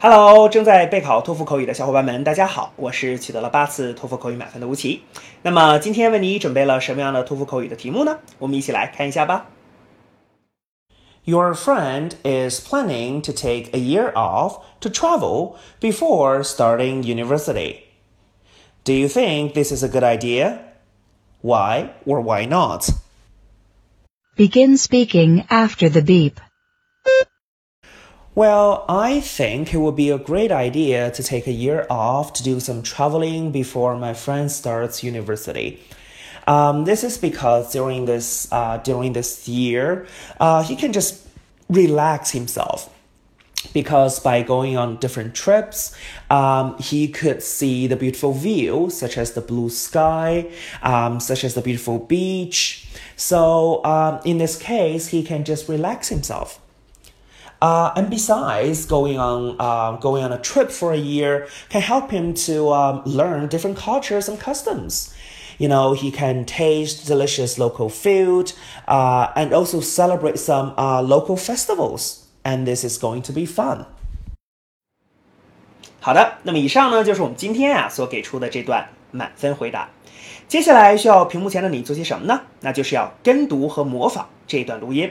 Hello，正在备考托福口语的小伙伴们，大家好，我是取得了八次托福口语满分的吴奇。那么今天为你准备了什么样的托福口语的题目呢？我们一起来看一下吧。Your friend is planning to take a year off to travel before starting university. Do you think this is a good idea? Why or why not? Begin speaking after the beep. Well, I think it would be a great idea to take a year off to do some traveling before my friend starts university. Um, this is because during this uh, during this year, uh, he can just relax himself. Because by going on different trips, um, he could see the beautiful view, such as the blue sky, um, such as the beautiful beach. So, um, in this case, he can just relax himself. Uh, and besides, going on uh, going on a trip for a year can help him to um, learn different cultures and customs. You know, he can taste delicious local food uh, and also celebrate some uh, local festivals. And this is going to be fun. 好的，那么以上呢就是我们今天啊所给出的这段满分回答。接下来需要屏幕前的你做些什么呢？那就是要跟读和模仿这段录音。